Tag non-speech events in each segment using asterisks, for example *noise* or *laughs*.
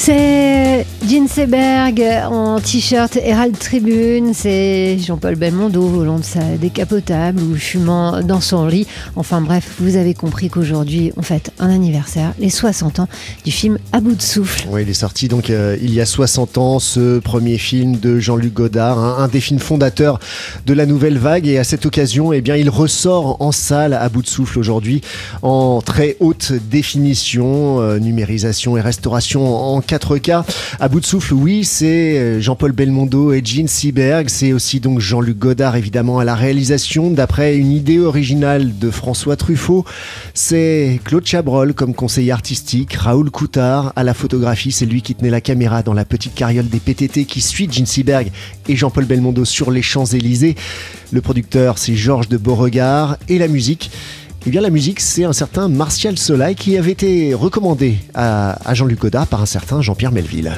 C'est Jean Seberg en t-shirt Herald Tribune, c'est Jean-Paul Belmondo volant de sa décapotable ou fumant dans son lit. Enfin bref, vous avez compris qu'aujourd'hui on fête un anniversaire, les 60 ans du film À bout de souffle. Oui, il est sorti donc euh, il y a 60 ans, ce premier film de Jean-Luc Godard, hein, un des films fondateurs de la nouvelle vague. Et à cette occasion, eh bien, il ressort en salle à bout de souffle aujourd'hui en très haute définition, euh, numérisation et restauration en 4K. À bout de souffle, oui, c'est euh, Jean-Paul Belmondo et Gene Seberg. C'est aussi donc Jean-Luc Godard, évidemment, à la réalisation, d'après une idée originale de François Truffaut. C'est Claude Chabrol comme conseiller artistique, Raoul Coutard à la photographie. C'est lui qui tenait la caméra dans la petite carriole des PTT qui suit Gene Seberg et Jean-Paul Belmondo sur les Champs-Élysées. Le producteur, c'est Georges de Beauregard. Et la musique, eh bien, la musique, c'est un certain Martial Solay qui avait été recommandé à, à Jean-Luc Godard par un certain Jean-Pierre Melville.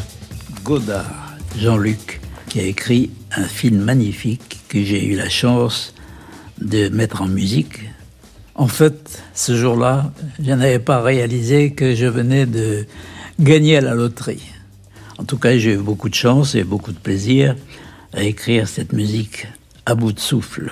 Godard, Jean-Luc, qui a écrit un film magnifique que j'ai eu la chance de mettre en musique. En fait, ce jour-là, je n'avais pas réalisé que je venais de gagner à la loterie. En tout cas, j'ai eu beaucoup de chance et beaucoup de plaisir à écrire cette musique à bout de souffle.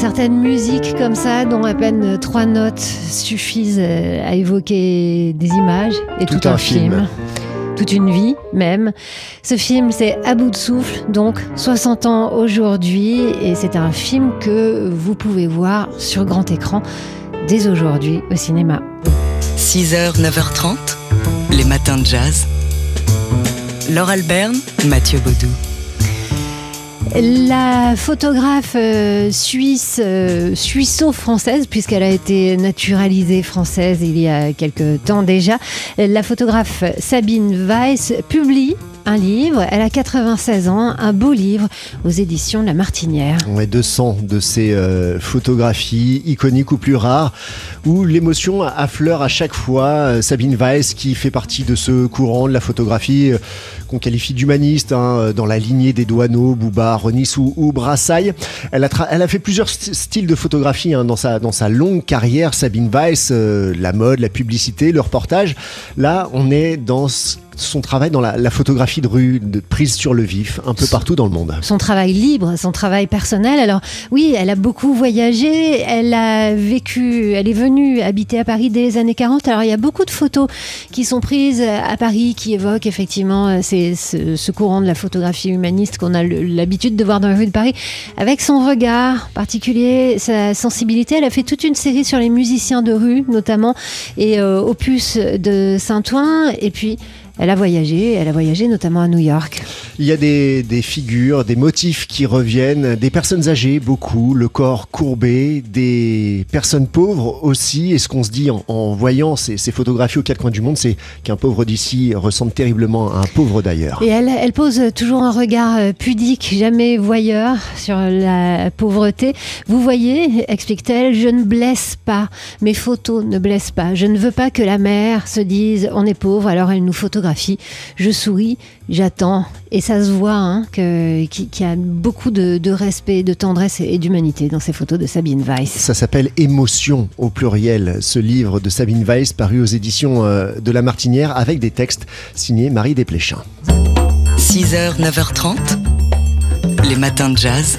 Certaines musiques comme ça dont à peine trois notes suffisent euh, à évoquer des images et tout, Tout un film. Toute une vie même. Ce film, c'est À bout de souffle, donc 60 ans aujourd'hui, et c'est un film que vous pouvez voir sur grand écran dès aujourd'hui au cinéma. 6h, 9h30, les matins de jazz. Laure Alberne, Mathieu Baudou. La photographe euh, suisse, euh, suisso-française, puisqu'elle a été naturalisée française il y a quelque temps déjà, la photographe Sabine Weiss publie un livre. Elle a 96 ans, un beau livre aux éditions La Martinière. Ouais, 200 de ces euh, photographies iconiques ou plus rares où l'émotion affleure à chaque fois. Euh, Sabine Weiss qui fait partie de ce courant de la photographie euh, qu'on qualifie d'humaniste hein, dans la lignée des Douaneaux, Bouba, Ronis ou, ou Brassailles. Elle a, fait plusieurs st- styles de photographie hein, dans, sa, longue carrière. Sabine Weiss, la mode, la publicité, le reportage. Là, on est dans son travail dans la photographie de rue, de prise sur le vif, un peu partout dans le monde. son travail libre, son travail personnel. Alors oui, elle a beaucoup voyagé, elle a vécu, elle est venue habiter à Paris dès les années 40. Alors il y a beaucoup de photos qui sont prises à Paris qui évoquent effectivement euh, ce, courant de la photographie humaniste qu'on a l'habitude de voir dans les rues de Paris. Avec son regard particulier, sa sensibilité, elle a fait toute une série sur les musiciens de rue notamment et euh, Opus de Saint-Ouen. Et puis elle a voyagé, elle a voyagé notamment à New York. Il y a des, des figures, des motifs qui reviennent, des personnes âgées, beaucoup, le corps courbé, des personnes pauvres aussi. Et ce qu'on se dit en, en voyant ces, ces photographies aux quatre coins du monde, c'est qu'un pauvre d'ici ressemble terriblement à un pauvre d'ailleurs. Et elle, elle pose toujours un regard euh, pudique, jamais voyeur sur la pauvreté. Vous voyez, explique-t-elle, je ne blesse pas, mes photos ne blessent pas. Je ne veux pas que la mère se dise on est pauvre, alors elle nous photographie. Je souris, j'attends. Et ça se voit hein, que- qu'il y a beaucoup de, de respect, de tendresse et d'humanité dans ces photos de Sabine Weiss. Ça s'appelle Émotion au pluriel, ce livre de Sabine Weiss paru aux éditions euh, de La Martinière avec des textes signés Marie Desplechin. 6h, 9h30, les matins de jazz.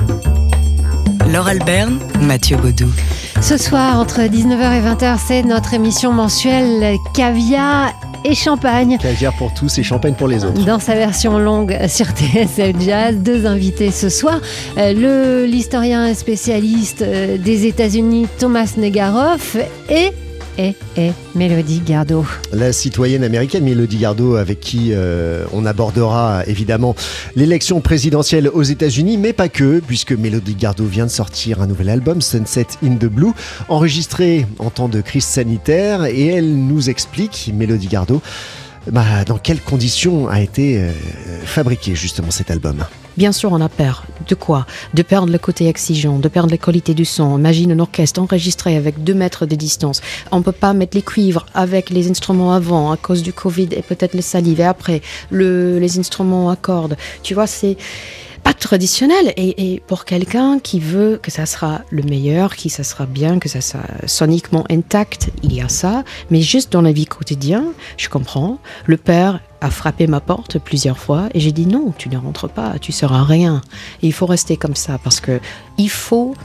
Laure Alberne, Mathieu Baudou. Ce soir, entre 19h et 20h, c'est notre émission mensuelle Caviar et Champagne. Caviar pour tous et champagne pour les autres. Dans sa version longue sur TSF Jazz, deux invités ce soir. Euh, le l'historien spécialiste euh, des États-Unis Thomas Negaroff et est, est Mélodie Gardot. La citoyenne américaine Mélodie Gardot, avec qui euh, on abordera évidemment l'élection présidentielle aux États-Unis, mais pas que, puisque Mélodie Gardot vient de sortir un nouvel album, Sunset in the Blue, enregistré en temps de crise sanitaire, et elle nous explique, Mélodie Gardot, bah, dans quelles conditions a été euh, fabriqué justement cet album. Bien sûr, on a peur. De quoi? De perdre le côté exigeant, de perdre la qualité du son. Imagine un orchestre enregistré avec deux mètres de distance. On ne peut pas mettre les cuivres avec les instruments avant à cause du Covid et peut-être le salive. Et après, le, les instruments à cordes. Tu vois, c'est pas traditionnel. Et, pour quelqu'un qui veut que ça sera le meilleur, qui ça sera bien, que ça sera soniquement intact, il y a ça. Mais juste dans la vie quotidienne, je comprends. Le père a frappé ma porte plusieurs fois et j'ai dit non, tu ne rentres pas, tu seras rien. Et il faut rester comme ça parce que il faut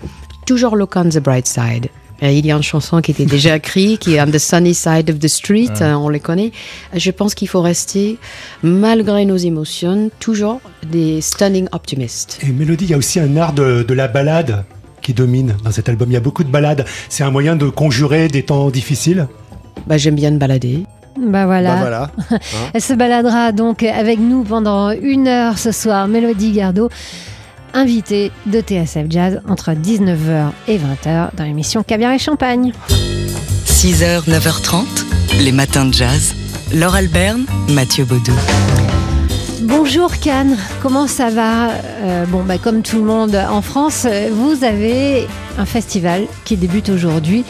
toujours look on the bright side. Il y a une chanson qui était déjà écrite, qui est On the Sunny Side of the Street, euh, on les connaît. Je pense qu'il faut rester, malgré nos émotions, toujours des stunning optimistes. Et Mélodie, il y a aussi un art de, la balade qui domine dans cet album. Il y a beaucoup de balades. C'est un moyen de conjurer des temps difficiles? Bah, J'aime bien me balader. Bah voilà. Bah voilà. *laughs* Elle se baladera donc avec nous pendant une heure ce soir, Mélodie Gardot invité de TSF Jazz entre 19h et 20h dans l'émission Caviar et Champagne. 6h, 9h30, les matins de jazz. Laure Alberne, Mathieu Baudou. Bonjour Cannes, comment ça va? Euh, Bon, bah, comme tout le monde en France, vous avez un festival qui débute aujourd'hui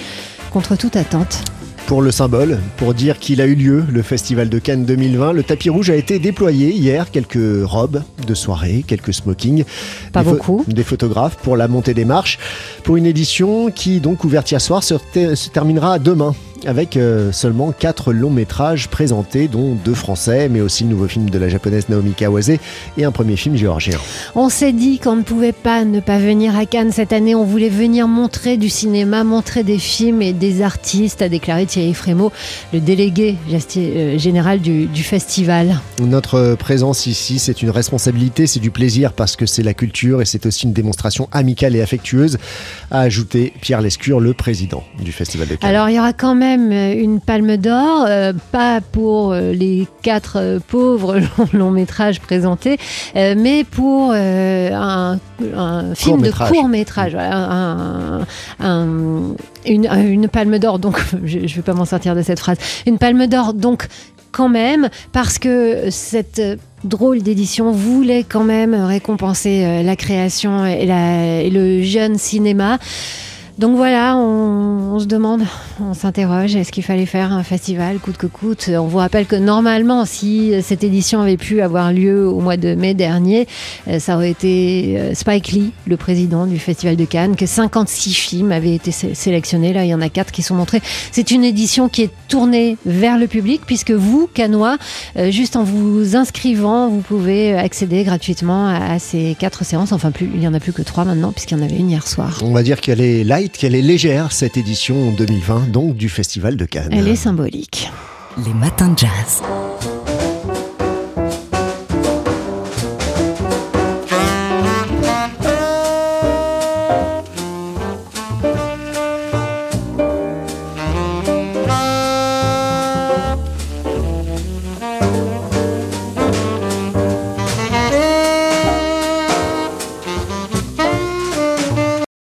contre toute attente pour le symbole, pour dire qu'il a eu lieu, le Festival de Cannes 2020. Le tapis rouge a été déployé hier, quelques robes de soirée, quelques smokings. Pas beaucoup. Des photographes pour la montée des marches, pour une édition qui, donc ouverte hier soir, se terminera demain avec euh, seulement 4 longs métrages présentés, dont deux français, mais aussi le nouveau film de la japonaise Naomi Kawase et un premier film géorgien. On s'est dit qu'on ne pouvait pas ne pas venir à Cannes cette année. On voulait venir montrer du cinéma, montrer des films et des artistes, a déclaré Thierry Frémaux, le délégué euh, général du, du festival. Notre présence ici, c'est une responsabilité, c'est du plaisir parce que c'est la culture et c'est aussi une démonstration amicale et affectueuse, a ajouté Pierre Lescure, le président du Festival de Cannes. Alors il y aura quand même euh, une palme d'or, euh, pas pour euh, les quatre pauvres *laughs* longs, métrages présentés, mais pour un, film de court métrage, une, palme d'or. Donc, *laughs* je ne vais pas m'en sortir de cette phrase. Une palme d'or, donc quand même, parce que cette drôle d'édition voulait quand même récompenser la création et, et le jeune cinéma. Donc voilà, on, se demande, on s'interroge, est-ce qu'il fallait faire un festival coûte que coûte? On vous rappelle que normalement, si cette édition avait pu avoir lieu au mois de mai dernier, euh, ça aurait été euh, Spike Lee, le président du Festival de Cannes, que 56 films avaient été sélectionnés. Là, il y en a 4 qui sont montrés. C'est une édition qui est tournée vers le public, puisque vous, Canois, euh, juste en vous inscrivant, vous pouvez accéder gratuitement à ces quatre séances. Enfin, plus, il n'y en a plus que trois maintenant, puisqu'il y en avait une hier soir. On va dire qu'elle est live qu'elle est légère cette édition 2020 donc du Festival de Cannes. Elle est symbolique. Les matins de jazz.